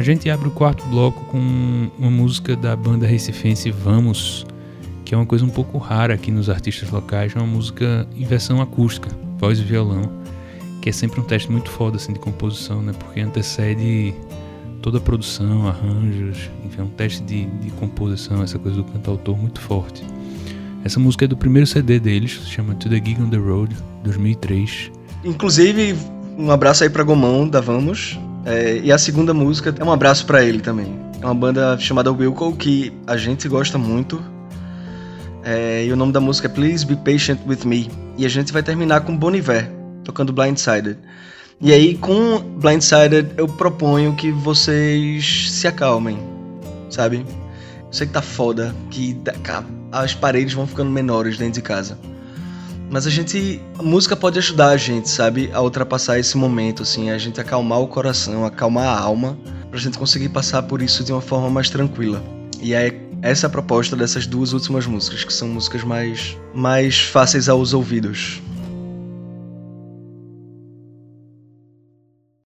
A gente abre o quarto bloco com uma música da banda recifense Vamos, que é uma coisa um pouco rara aqui nos artistas locais, é uma música em versão acústica, voz e violão, que é sempre um teste muito foda assim, de composição, né? Porque antecede toda a produção, arranjos, enfim, é um teste de, de composição, essa coisa do cantautor muito forte. Essa música é do primeiro CD deles, se chama To The Gig on the Road, 2003. Inclusive, um abraço aí pra Gomão, da Vamos, é, e a segunda música é um abraço para ele também. É uma banda chamada Wilco que a gente gosta muito. É, e o nome da música é Please Be Patient With Me. E a gente vai terminar com Bon Iver, tocando Blindsided. E aí, com Blindsided, eu proponho que vocês se acalmem, sabe? Eu sei que tá foda, que as paredes vão ficando menores dentro de casa. Mas a gente. A música pode ajudar a gente, sabe? A ultrapassar esse momento, assim, a gente acalmar o coração, acalmar a alma, pra gente conseguir passar por isso de uma forma mais tranquila. E é essa a proposta dessas duas últimas músicas, que são músicas mais, mais fáceis aos ouvidos.